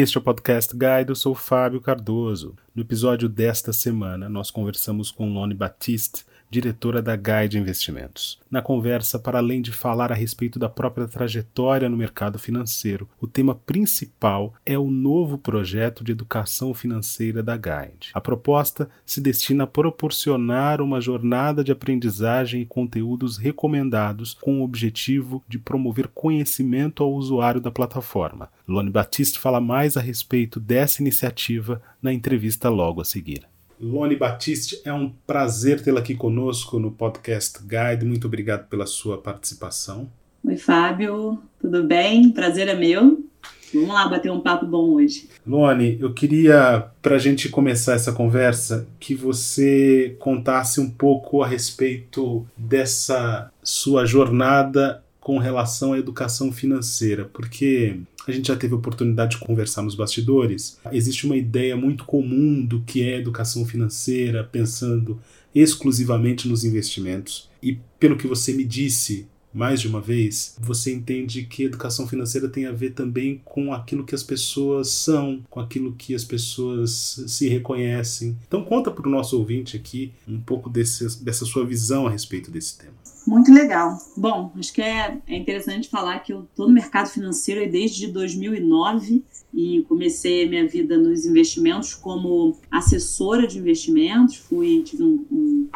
Este é o Podcast Guide, eu sou Fábio Cardoso. No episódio desta semana, nós conversamos com Lone Batiste, diretora da Guide Investimentos. Na conversa, para além de falar a respeito da própria trajetória no mercado financeiro, o tema principal é o novo projeto de educação financeira da Guide. A proposta se destina a proporcionar uma jornada de aprendizagem e conteúdos recomendados com o objetivo de promover conhecimento ao usuário da plataforma. Lone Batiste fala mais a respeito dessa iniciativa na entrevista logo a seguir. Lone Batiste, é um prazer tê-la aqui conosco no Podcast Guide. Muito obrigado pela sua participação. Oi, Fábio, tudo bem? Prazer é meu. Vamos lá bater um papo bom hoje. Lone, eu queria, para a gente começar essa conversa, que você contasse um pouco a respeito dessa sua jornada com relação à educação financeira, porque a gente já teve oportunidade de conversar nos bastidores, existe uma ideia muito comum do que é educação financeira, pensando exclusivamente nos investimentos. E pelo que você me disse mais de uma vez, você entende que educação financeira tem a ver também com aquilo que as pessoas são, com aquilo que as pessoas se reconhecem. Então conta para o nosso ouvinte aqui um pouco desse, dessa sua visão a respeito desse tema. Muito legal. Bom, acho que é, é interessante falar que eu estou no mercado financeiro desde 2009 e comecei minha vida nos investimentos como assessora de investimentos. Fui tive um, um,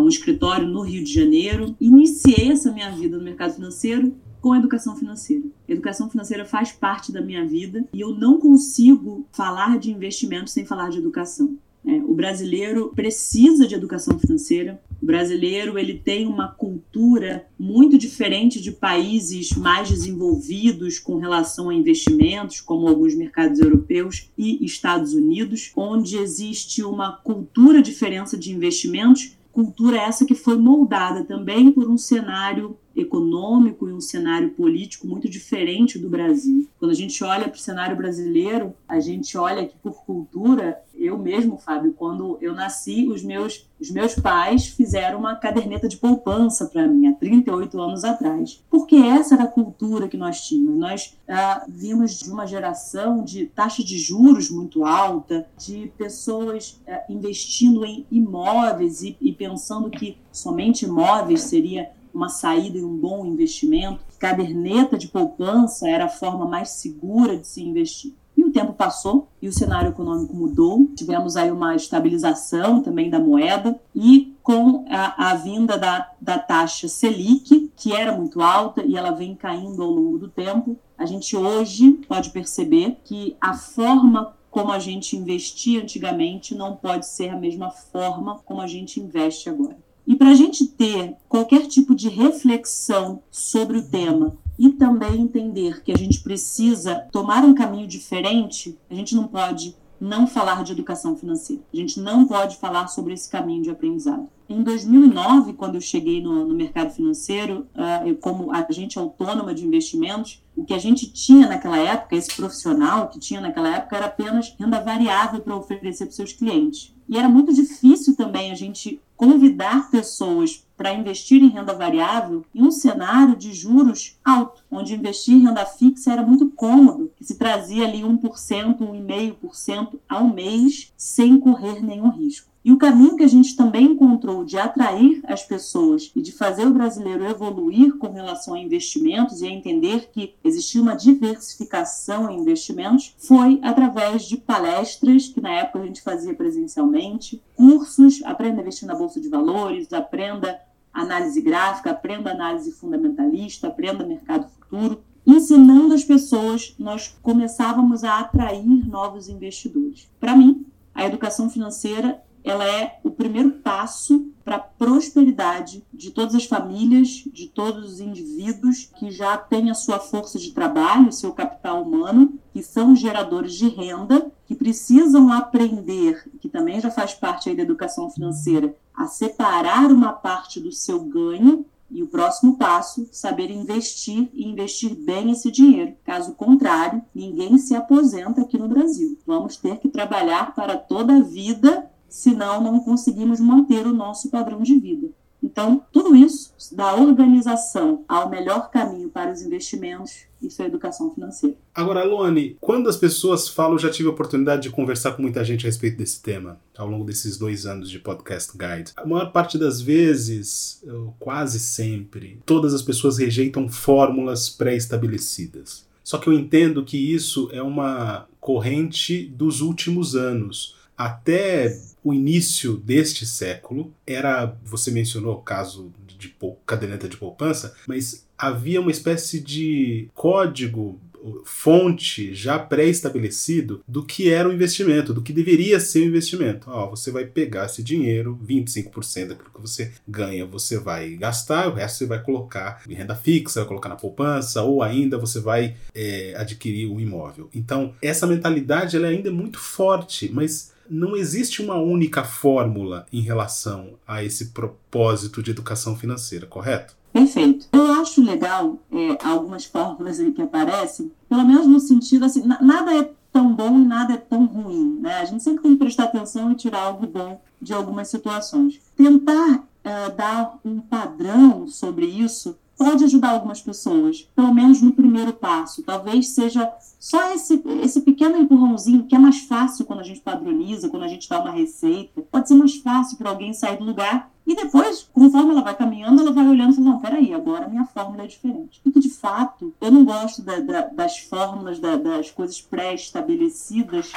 um escritório no Rio de Janeiro. Iniciei essa minha vida no mercado financeiro com a educação financeira. Educação financeira faz parte da minha vida e eu não consigo falar de investimentos sem falar de educação. É, o brasileiro precisa de educação financeira. O brasileiro ele tem uma cultura muito diferente de países mais desenvolvidos com relação a investimentos, como alguns mercados europeus e Estados Unidos, onde existe uma cultura diferença de investimentos cultura essa que foi moldada também por um cenário econômico e um cenário político muito diferente do Brasil. Quando a gente olha para o cenário brasileiro, a gente olha que por cultura, eu mesmo, Fábio, quando eu nasci, os meus, os meus pais fizeram uma caderneta de poupança para mim, há 38 anos atrás. Porque essa era a cultura que nós tínhamos. Nós ah, vimos de uma geração de taxa de juros muito alta, de pessoas ah, investindo em imóveis e, e pensando que somente imóveis seria uma saída e um bom investimento. Caderneta de poupança era a forma mais segura de se investir. E o tempo passou e o cenário econômico mudou. Tivemos aí uma estabilização também da moeda e com a, a, vinda da, da taxa Selic, que era muito alta e ela vem caindo ao longo do tempo, a gente hoje pode perceber que a forma como a gente investia antigamente não pode ser a mesma forma como a gente investe agora. E para a gente ter qualquer tipo de reflexão sobre o tema e também entender que a gente precisa tomar um caminho diferente, a gente não pode não falar de educação financeira. A gente não pode falar sobre esse caminho de aprendizado. Em 2009, quando eu cheguei no, no mercado financeiro, uh, eu, como agente autônoma de investimentos, o que a gente tinha naquela época, esse profissional que tinha naquela época, era apenas renda variável para oferecer para seus clientes. E era muito difícil também a gente convidar pessoas para investir em renda variável em um cenário de juros alto, onde investir em renda fixa era muito cômodo, que se trazia ali 1%, 1,5% ao mês, sem correr nenhum risco. E o caminho que a gente também encontrou de atrair as pessoas e de fazer o brasileiro evoluir com relação a investimentos e a entender que existia uma diversificação em investimentos foi através de palestras que na época a gente fazia presencialmente, cursos, aprenda a investir na bolsa de valores, aprenda análise gráfica, aprenda análise fundamentalista, aprenda mercado futuro. Ensinando as pessoas, nós começávamos a atrair novos investidores. Para mim, a educação financeira ela é o primeiro passo para a prosperidade de todas as famílias, de todos os indivíduos que já têm a sua força de trabalho, seu capital humano, que são geradores de renda, que precisam aprender, que também já faz parte aí da educação financeira, a separar uma parte do seu ganho e o próximo passo, saber investir e investir bem esse dinheiro. Caso contrário, ninguém se aposenta aqui no Brasil. Vamos ter que trabalhar para toda a vida senão não conseguimos manter o nosso padrão de vida. Então, tudo isso, da organização ao melhor caminho para os investimentos, Isso é educação financeira. Agora, Alone, quando as pessoas falam, já tive a oportunidade de conversar com muita gente a respeito desse tema ao longo desses dois anos de podcast guide. A maior parte das vezes, quase sempre, todas as pessoas rejeitam fórmulas pré-estabelecidas. Só que eu entendo que isso é uma corrente dos últimos anos. Até o início deste século, era, você mencionou o caso de caderneta de poupança, mas havia uma espécie de código fonte já pré-estabelecido do que era o investimento, do que deveria ser o investimento. Ó, você vai pegar esse dinheiro, 25% daquilo que você ganha, você vai gastar, o resto você vai colocar em renda fixa, vai colocar na poupança, ou ainda você vai é, adquirir um imóvel. Então, essa mentalidade ela ainda é muito forte, mas não existe uma única fórmula em relação a esse propósito de educação financeira, correto? Perfeito. Eu acho legal é, algumas fórmulas aí que aparecem, pelo menos no sentido assim, nada é tão bom e nada é tão ruim, né? A gente sempre tem que prestar atenção e tirar algo bom de algumas situações. Tentar uh, dar um padrão sobre isso pode ajudar algumas pessoas, pelo menos no primeiro passo. Talvez seja só esse, esse pequeno empurrãozinho que é mais fácil quando a gente padroniza, quando a gente dá uma receita. Pode ser mais fácil para alguém sair do lugar e depois, conforme ela vai caminhando, ela vai olhando e falando, não, peraí, agora a minha fórmula é diferente. Porque, de fato, eu não gosto da, da, das fórmulas, da, das coisas pré-estabelecidas,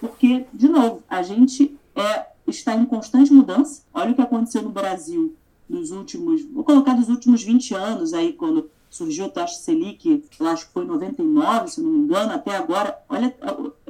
porque, de novo, a gente é, está em constante mudança. Olha o que aconteceu no Brasil nos últimos, vou colocar dos últimos 20 anos aí, quando surgiu a taxa Selic, eu acho que foi em 99, se não me engano, até agora, olha,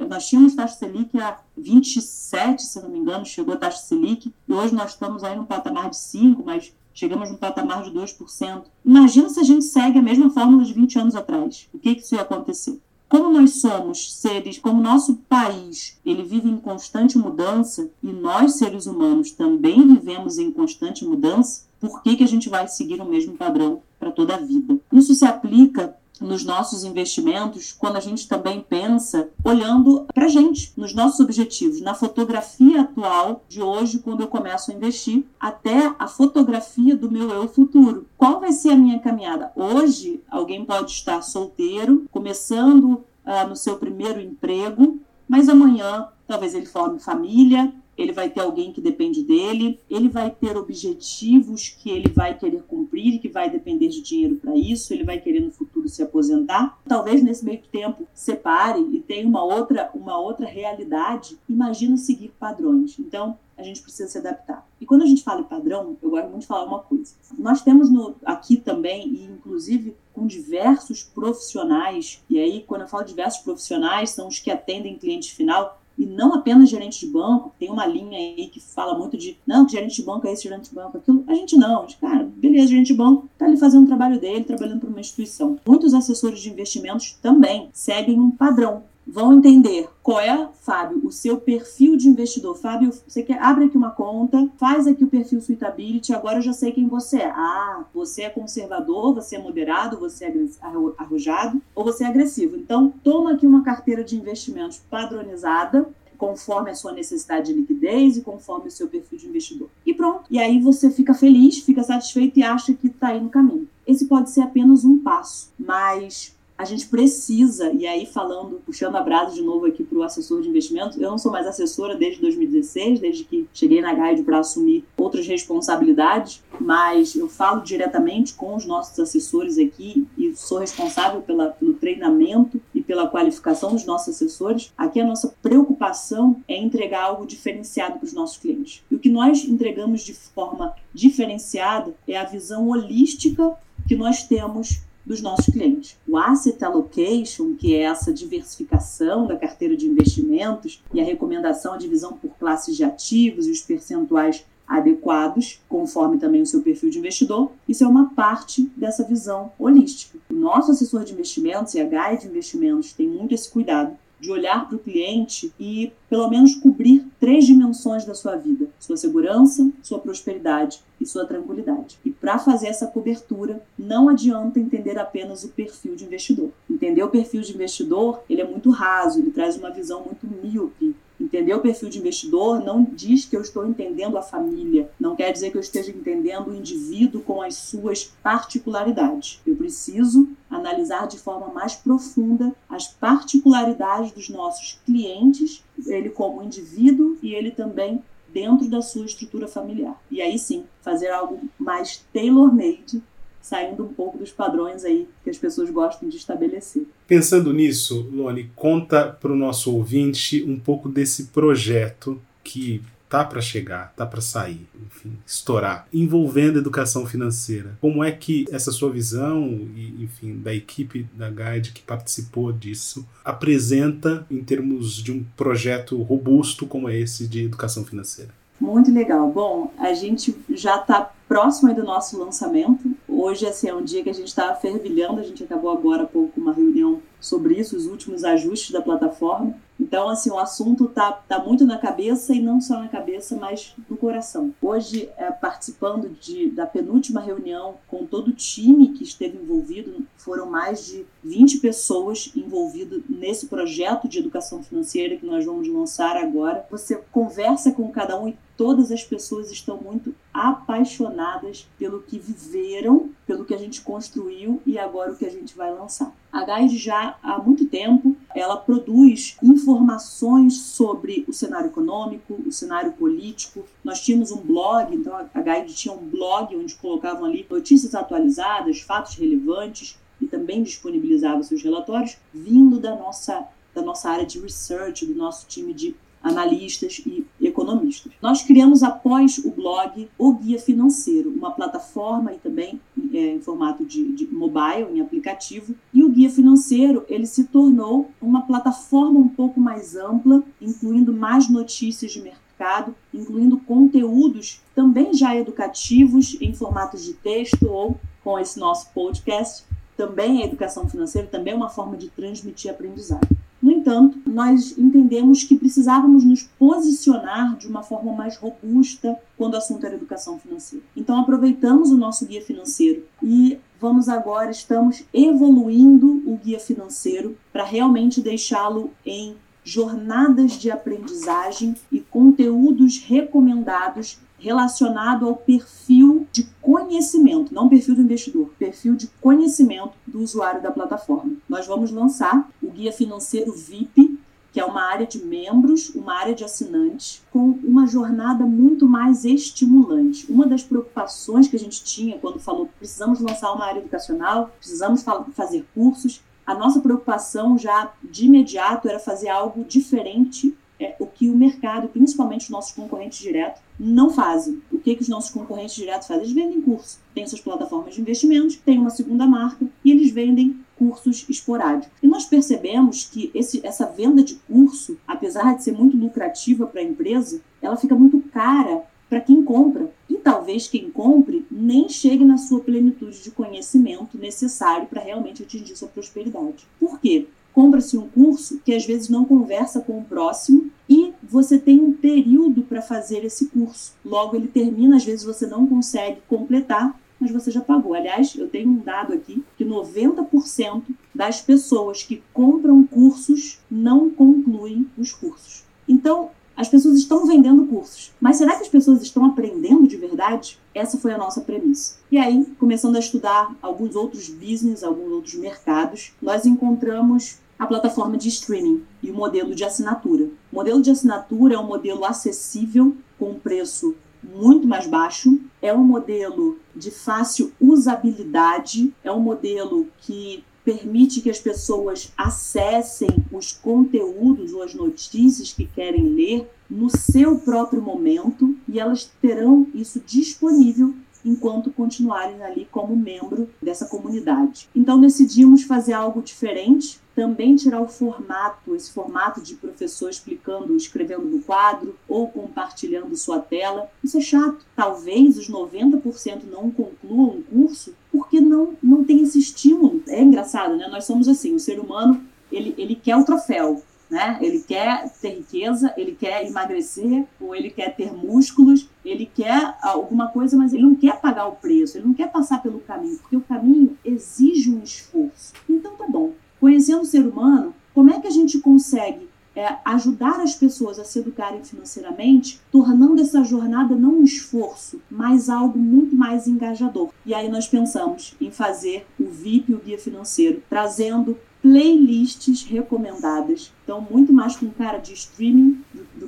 nós tínhamos taxa Selic a 27, se não me engano, chegou a taxa Selic, e hoje nós estamos aí no patamar de 5, mas chegamos no patamar de 2%. Imagina se a gente segue a mesma fórmula de 20 anos atrás. O que, que isso ia acontecer? Como nós somos seres, como nosso país, ele vive em constante mudança e nós seres humanos também vivemos em constante mudança, por que, que a gente vai seguir o mesmo padrão para toda a vida? Isso se aplica nos nossos investimentos quando a gente também pensa olhando para a gente, nos nossos objetivos, na fotografia atual de hoje, quando eu começo a investir, até a fotografia do meu eu futuro. Qual vai ser a minha caminhada? Hoje, alguém pode estar solteiro, começando uh, no seu primeiro emprego, mas amanhã talvez ele forme família, ele vai ter alguém que depende dele, ele vai ter objetivos que ele vai querer cumprir, que vai depender de dinheiro para isso, ele vai querer no futuro se aposentar. Talvez nesse meio tempo separe e tenha uma outra, uma outra realidade. Imagina seguir padrões. Então, a gente precisa se adaptar. E quando a gente fala em padrão, eu gosto muito de falar uma coisa. Nós temos no, aqui também, e inclusive com diversos profissionais, e aí quando eu falo diversos profissionais, são os que atendem cliente final, e não apenas gerente de banco, tem uma linha aí que fala muito de não, gerente de banco é esse, gerente de banco é aquilo. A gente não, gente, cara, beleza, gerente de banco tá ali fazendo o trabalho dele, trabalhando para uma instituição. Muitos assessores de investimentos também seguem um padrão vão entender qual é, Fábio, o seu perfil de investidor. Fábio, você quer abre aqui uma conta, faz aqui o perfil Suitability, agora eu já sei quem você é. Ah, você é conservador, você é moderado, você é arrojado ou você é agressivo. Então, toma aqui uma carteira de investimentos padronizada, conforme a sua necessidade de liquidez e conforme o seu perfil de investidor. E pronto. E aí você fica feliz, fica satisfeito e acha que está aí no caminho. Esse pode ser apenas um passo, mas a gente precisa, e aí falando, puxando a brasa de novo aqui para o assessor de investimento, eu não sou mais assessora desde 2016, desde que cheguei na Guide para assumir outras responsabilidades, mas eu falo diretamente com os nossos assessores aqui e sou responsável pela, pelo treinamento e pela qualificação dos nossos assessores. Aqui a nossa preocupação é entregar algo diferenciado para os nossos clientes. E o que nós entregamos de forma diferenciada é a visão holística que nós temos dos nossos clientes. O asset allocation, que é essa diversificação da carteira de investimentos e a recomendação, a divisão por classes de ativos e os percentuais adequados, conforme também o seu perfil de investidor, isso é uma parte dessa visão holística. O nosso assessor de investimentos e a Guide de Investimentos tem muito esse cuidado de olhar para o cliente e, pelo menos, cobrir três dimensões da sua vida: sua segurança, sua prosperidade e sua tranquilidade. E para fazer essa cobertura, não adianta entender apenas o perfil de investidor. Entender o perfil de investidor, ele é muito raso, ele traz uma visão muito míope Entender o perfil de investidor não diz que eu estou entendendo a família, não quer dizer que eu esteja entendendo o indivíduo com as suas particularidades. Eu preciso analisar de forma mais profunda as particularidades dos nossos clientes, ele como indivíduo e ele também dentro da sua estrutura familiar. E aí sim, fazer algo mais tailor-made saindo um pouco dos padrões aí que as pessoas gostam de estabelecer. Pensando nisso, Loni, conta para o nosso ouvinte um pouco desse projeto que tá para chegar, tá para sair, enfim, estourar, envolvendo educação financeira. Como é que essa sua visão e, enfim, da equipe da Guide que participou disso apresenta em termos de um projeto robusto como esse de educação financeira? Muito legal. Bom, a gente já está próximo do nosso lançamento. Hoje assim, é um dia que a gente está fervilhando, a gente acabou agora há pouco uma reunião sobre isso, os últimos ajustes da plataforma. Então, assim, o assunto tá, tá muito na cabeça e não só na cabeça, mas no coração. Hoje, é, participando de, da penúltima reunião com todo o time que esteve envolvido, foram mais de 20 pessoas envolvidas nesse projeto de educação financeira que nós vamos lançar agora. Você conversa com cada um e todas as pessoas estão muito apaixonadas pelo que viveram, pelo que a gente construiu e agora o que a gente vai lançar. A Guide já há muito tempo ela produz informações sobre o cenário econômico, o cenário político. Nós tínhamos um blog, então a Guide tinha um blog onde colocavam ali notícias atualizadas, fatos relevantes e também disponibilizava seus relatórios vindo da nossa da nossa área de research, do nosso time de analistas e economistas. Nós criamos após o blog o Guia Financeiro, uma plataforma e também é, em formato de, de mobile, em aplicativo. Guia Financeiro ele se tornou uma plataforma um pouco mais ampla, incluindo mais notícias de mercado, incluindo conteúdos também já educativos em formatos de texto ou com esse nosso podcast. Também a educação financeira também é uma forma de transmitir aprendizado. Entanto, nós entendemos que precisávamos nos posicionar de uma forma mais robusta quando o assunto era educação financeira. Então, aproveitamos o nosso guia financeiro e vamos agora, estamos evoluindo o guia financeiro para realmente deixá-lo em jornadas de aprendizagem e conteúdos recomendados relacionado ao perfil de conhecimento, não perfil do investidor, perfil de conhecimento do usuário da plataforma. Nós vamos lançar guia financeiro VIP, que é uma área de membros, uma área de assinantes, com uma jornada muito mais estimulante. Uma das preocupações que a gente tinha quando falou precisamos lançar uma área educacional, precisamos fazer cursos, a nossa preocupação já de imediato era fazer algo diferente é, o que o mercado, principalmente os nossos concorrentes diretos, não fazem. O que, que os nossos concorrentes diretos fazem? Eles vendem curso. Tem suas plataformas de investimentos, tem uma segunda marca e eles vendem cursos esporádicos. E nós percebemos que esse, essa venda de curso, apesar de ser muito lucrativa para a empresa, ela fica muito cara para quem compra. E talvez quem compre nem chegue na sua plenitude de conhecimento necessário para realmente atingir sua prosperidade. Por quê? Compra-se um curso que às vezes não conversa com o próximo e você tem um período para fazer esse curso. Logo ele termina, às vezes você não consegue completar, mas você já pagou. Aliás, eu tenho um dado aqui que 90% das pessoas que compram cursos não concluem os cursos. Então, as pessoas estão vendendo cursos, mas será que as pessoas estão aprendendo de verdade? Essa foi a nossa premissa. E aí, começando a estudar alguns outros business, alguns outros mercados, nós encontramos a plataforma de streaming e o modelo de assinatura. O modelo de assinatura é um modelo acessível, com um preço muito mais baixo, é um modelo de fácil usabilidade, é um modelo que permite que as pessoas acessem os conteúdos ou as notícias que querem ler no seu próprio momento e elas terão isso disponível enquanto continuarem ali como membro dessa comunidade. Então decidimos fazer algo diferente, também tirar o formato, esse formato de professor explicando, escrevendo no quadro ou compartilhando sua tela. Isso é chato. Talvez os 90% não concluam o curso porque não, não tem esse estímulo. É engraçado, né? Nós somos assim, o ser humano, ele, ele quer o troféu, né? Ele quer ter riqueza, ele quer emagrecer, ou ele quer ter músculos, ele quer alguma coisa, mas ele não quer pagar o preço, ele não quer passar pelo caminho, porque o caminho exige um esforço. Então tá bom. Conhecendo o ser humano, como é que a gente consegue é, ajudar as pessoas a se educarem financeiramente, tornando essa jornada não um esforço, mas algo muito mais engajador. E aí nós pensamos em fazer o VIP, o Guia Financeiro, trazendo playlists recomendadas. Então, muito mais com cara de streaming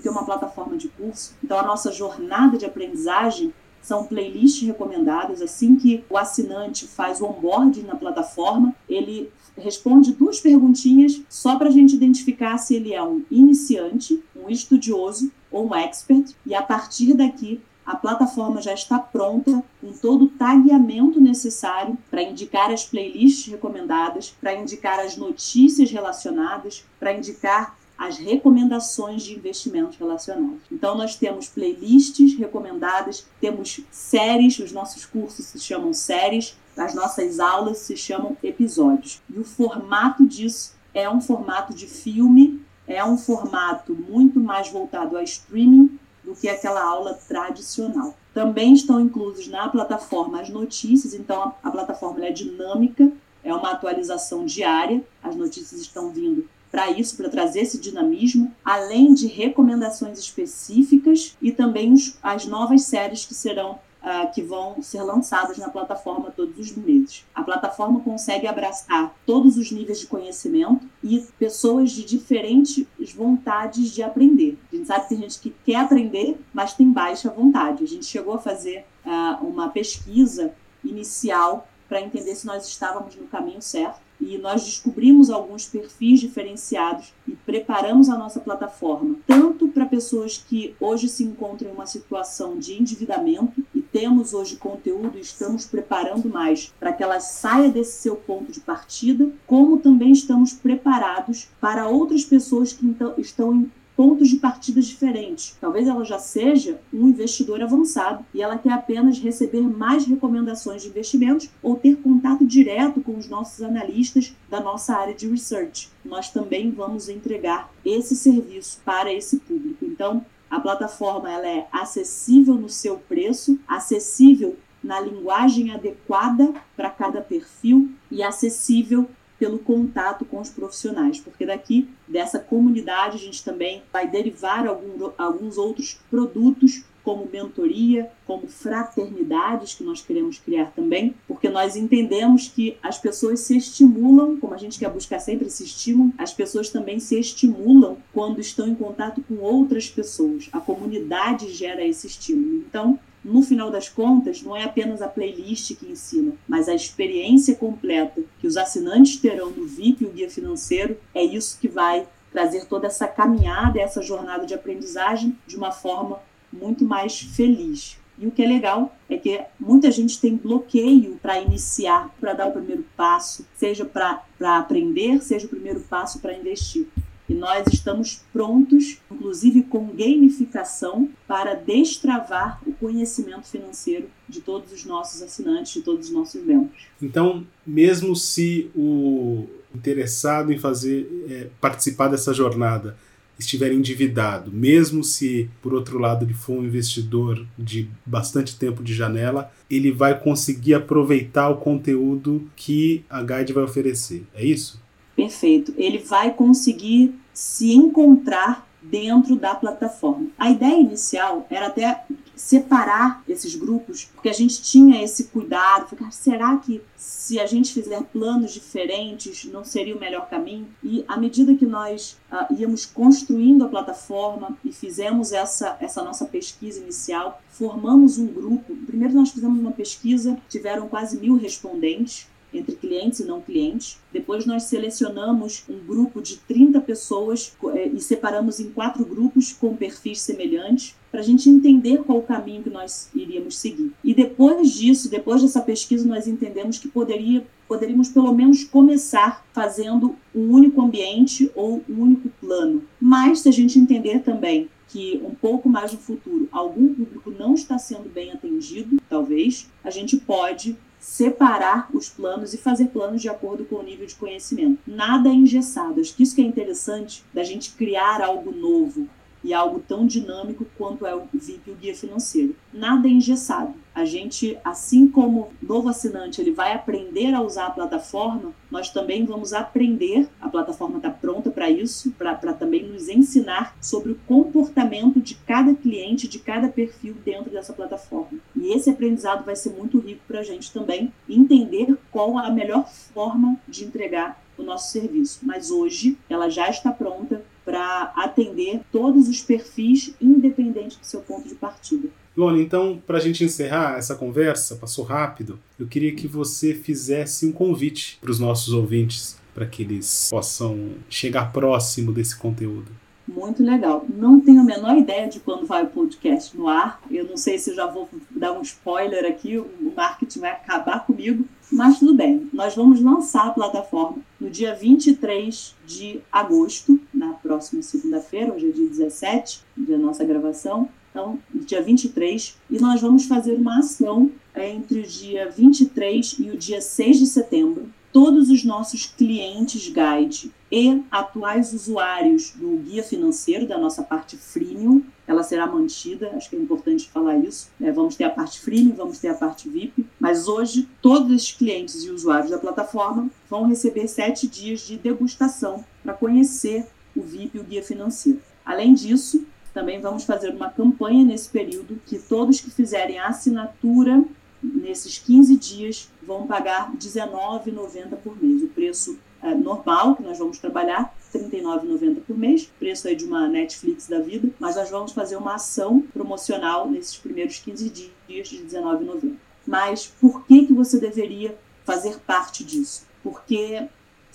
uma plataforma de curso. Então, a nossa jornada de aprendizagem são playlists recomendadas. Assim que o assinante faz o onboarding na plataforma, ele responde duas perguntinhas só para a gente identificar se ele é um iniciante, um estudioso ou um expert. E a partir daqui, a plataforma já está pronta com todo o tagueamento necessário para indicar as playlists recomendadas, para indicar as notícias relacionadas, para indicar as recomendações de investimentos relacionados. Então, nós temos playlists recomendadas, temos séries, os nossos cursos se chamam séries, as nossas aulas se chamam episódios. E o formato disso é um formato de filme, é um formato muito mais voltado a streaming do que aquela aula tradicional. Também estão inclusos na plataforma as notícias, então a, plataforma é dinâmica, é uma atualização diária, as notícias estão vindo para isso, para trazer esse dinamismo, além de recomendações específicas e também os, as novas séries que serão Uh, que vão ser lançadas na plataforma todos os meses. A plataforma consegue abraçar todos os níveis de conhecimento e pessoas de diferentes vontades de aprender. A gente sabe que tem gente que quer aprender, mas tem baixa vontade. A gente chegou a fazer uh, uma pesquisa inicial para entender se nós estávamos no caminho certo e nós descobrimos alguns perfis diferenciados e preparamos a nossa plataforma tanto para pessoas que hoje se encontram em uma situação de endividamento e temos hoje conteúdo e estamos preparando mais para que ela saia desse seu ponto de partida, como também estamos preparados para outras pessoas que então, estão em pontos de partidas diferentes. Talvez ela já seja um investidor avançado e ela quer apenas receber mais recomendações de investimentos ou ter contato direto com os nossos analistas da nossa área de research. Nós também vamos entregar esse serviço para esse público. Então, a plataforma ela é acessível no seu preço, acessível na linguagem adequada para cada perfil e acessível pelo contato com os profissionais, porque daqui dessa comunidade a gente também vai derivar algum, alguns outros produtos como mentoria, como fraternidades que nós queremos criar também, porque nós entendemos que as pessoas se estimulam, como a gente quer buscar sempre esse estímulo, as pessoas também se estimulam quando estão em contato com outras pessoas. A comunidade gera esse estímulo. Então, no final das contas, não é apenas a playlist que ensina, mas a experiência completa que os assinantes terão no VIP, o guia financeiro, é isso que vai trazer toda essa caminhada, essa jornada de aprendizagem de uma forma muito mais feliz. E o que é legal é que muita gente tem bloqueio para iniciar, para dar o primeiro passo, seja para aprender, seja o primeiro passo para investir. E nós estamos prontos, inclusive com gamificação, para destravar o conhecimento financeiro de todos os nossos assinantes, de todos os nossos membros. Então, mesmo se o interessado em fazer é, participar dessa jornada estiver endividado, mesmo se por outro lado ele for um investidor de bastante tempo de janela, ele vai conseguir aproveitar o conteúdo que a Guide vai oferecer. É isso? Perfeito. Ele vai conseguir se encontrar dentro da plataforma. A ideia inicial era até separar esses grupos, porque a gente tinha esse cuidado, ficar, será que se a gente fizer planos diferentes não seria o melhor caminho? E à medida que nós uh, íamos construindo a plataforma e fizemos essa, essa nossa pesquisa inicial, formamos um grupo. Primeiro nós fizemos uma pesquisa, tiveram quase mil respondentes, entre clientes e não clientes. Depois nós selecionamos um grupo de 30 pessoas eh, e separamos em quatro grupos com perfis semelhantes para a gente entender qual o caminho que nós iríamos seguir. E depois disso, depois dessa pesquisa, nós entendemos que poderia, poderíamos pelo menos começar fazendo um único ambiente ou um único plano. Mas se a gente entender também que um pouco mais no futuro algum público não está sendo bem atendido, talvez, a gente pode separar os planos e fazer planos de acordo com o nível de conhecimento. Nada é engessado. Acho que isso que é interessante da gente criar algo novo e algo tão dinâmico quanto é o VIP e o guia financeiro. Nada é engessado. A gente, assim como novo assinante, ele vai aprender a usar a plataforma, nós também vamos aprender, a plataforma está pronta para isso, para também nos ensinar sobre o comportamento de cada cliente, de cada perfil dentro dessa plataforma. E esse aprendizado vai ser muito rico para a gente também entender qual a melhor forma de entregar o nosso serviço. Mas hoje ela já está pronta para atender todos os perfis, independente do seu ponto de partida. Lona, então, para a gente encerrar essa conversa, passou rápido, eu queria que você fizesse um convite para os nossos ouvintes, para que eles possam chegar próximo desse conteúdo. Muito legal. Não tenho a menor ideia de quando vai o podcast no ar. Eu não sei se já vou dar um spoiler aqui, o marketing vai acabar comigo, mas tudo bem. Nós vamos lançar a plataforma no dia 23 de agosto, na próxima segunda-feira, hoje é dia 17, da nossa gravação. Então, dia 23, e nós vamos fazer uma ação entre o dia 23 e o dia 6 de setembro, todos os nossos clientes guide e atuais usuários do guia financeiro da nossa parte freemium, ela será mantida, acho que é importante falar isso. Né? Vamos ter a parte freemium, vamos ter a parte VIP, mas hoje todos esses clientes e usuários da plataforma vão receber sete dias de degustação para conhecer o VIP e o guia financeiro. Além disso, também vamos fazer uma campanha nesse período que todos que fizerem a assinatura nesses 15 dias vão pagar R$19,90 por mês. O preço é, normal que nós vamos trabalhar, R$ 39,90 por mês, preço aí de uma Netflix da vida, mas nós vamos fazer uma ação promocional nesses primeiros 15 dias de R$19,90. Mas por que, que você deveria fazer parte disso? Porque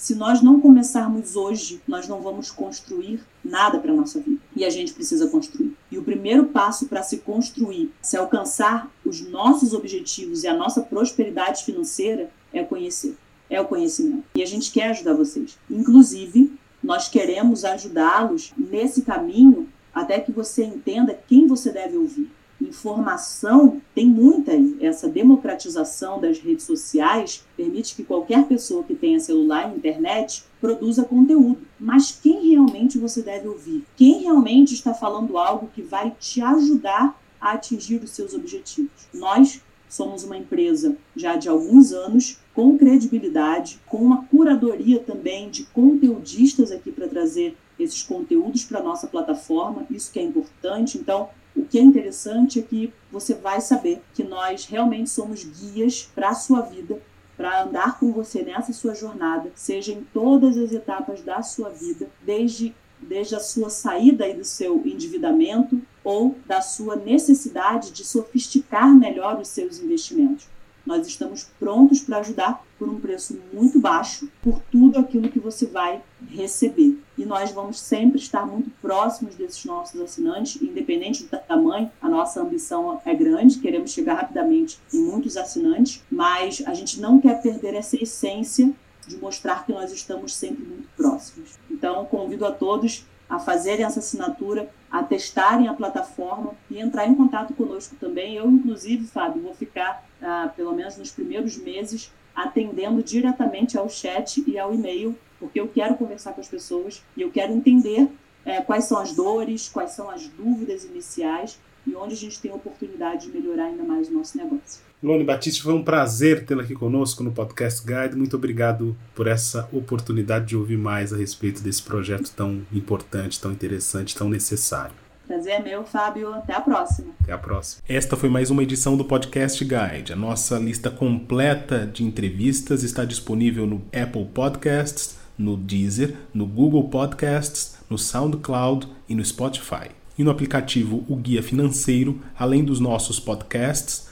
se nós não começarmos hoje, nós não vamos construir nada para a nossa vida. E a gente precisa construir. E o primeiro passo para se construir, se alcançar os nossos objetivos e a nossa prosperidade financeira é conhecer, é o conhecimento. E a gente quer ajudar vocês. Inclusive, nós queremos ajudá-los nesse caminho até que você entenda quem você deve ouvir informação tem muita aí. Essa democratização das redes sociais permite que qualquer pessoa que tenha celular e internet produza conteúdo. Mas quem realmente você deve ouvir? Quem realmente está falando algo que vai te ajudar a atingir os seus objetivos? Nós somos uma empresa já de alguns anos com credibilidade, com uma curadoria também de conteudistas aqui para trazer esses conteúdos para nossa plataforma, isso que é importante. Então, o que é interessante é que você vai saber que nós realmente somos guias para a sua vida, para andar com você nessa sua jornada, seja em todas as etapas da sua vida, desde desde a sua saída aí do seu endividamento ou da sua necessidade de sofisticar melhor os seus investimentos. Nós estamos prontos para ajudar por um preço muito baixo por tudo aquilo que você vai receber. E nós vamos sempre estar muito próximos desses nossos assinantes, independente do tamanho. A nossa ambição é grande, queremos chegar rapidamente em muitos assinantes, mas a gente não quer perder essa essência de mostrar que nós estamos sempre muito próximos. Então, convido a todos a fazerem essa assinatura, a testarem a plataforma e entrar em contato conosco também. Eu, inclusive, Fábio, vou ficar, ah, pelo menos nos primeiros meses, atendendo diretamente ao chat e ao e-mail, porque eu quero conversar com as pessoas e eu quero entender é, quais são as dores, quais são as dúvidas iniciais e onde a gente tem a oportunidade de melhorar ainda mais o nosso negócio. Lone Batista, foi um prazer tê-la aqui conosco no Podcast Guide. Muito obrigado por essa oportunidade de ouvir mais a respeito desse projeto tão importante, tão interessante, tão necessário. Prazer é meu, Fábio. Até a próxima. Até a próxima. Esta foi mais uma edição do Podcast Guide. A nossa lista completa de entrevistas está disponível no Apple Podcasts, no Deezer, no Google Podcasts, no SoundCloud e no Spotify. E no aplicativo O Guia Financeiro, além dos nossos podcasts,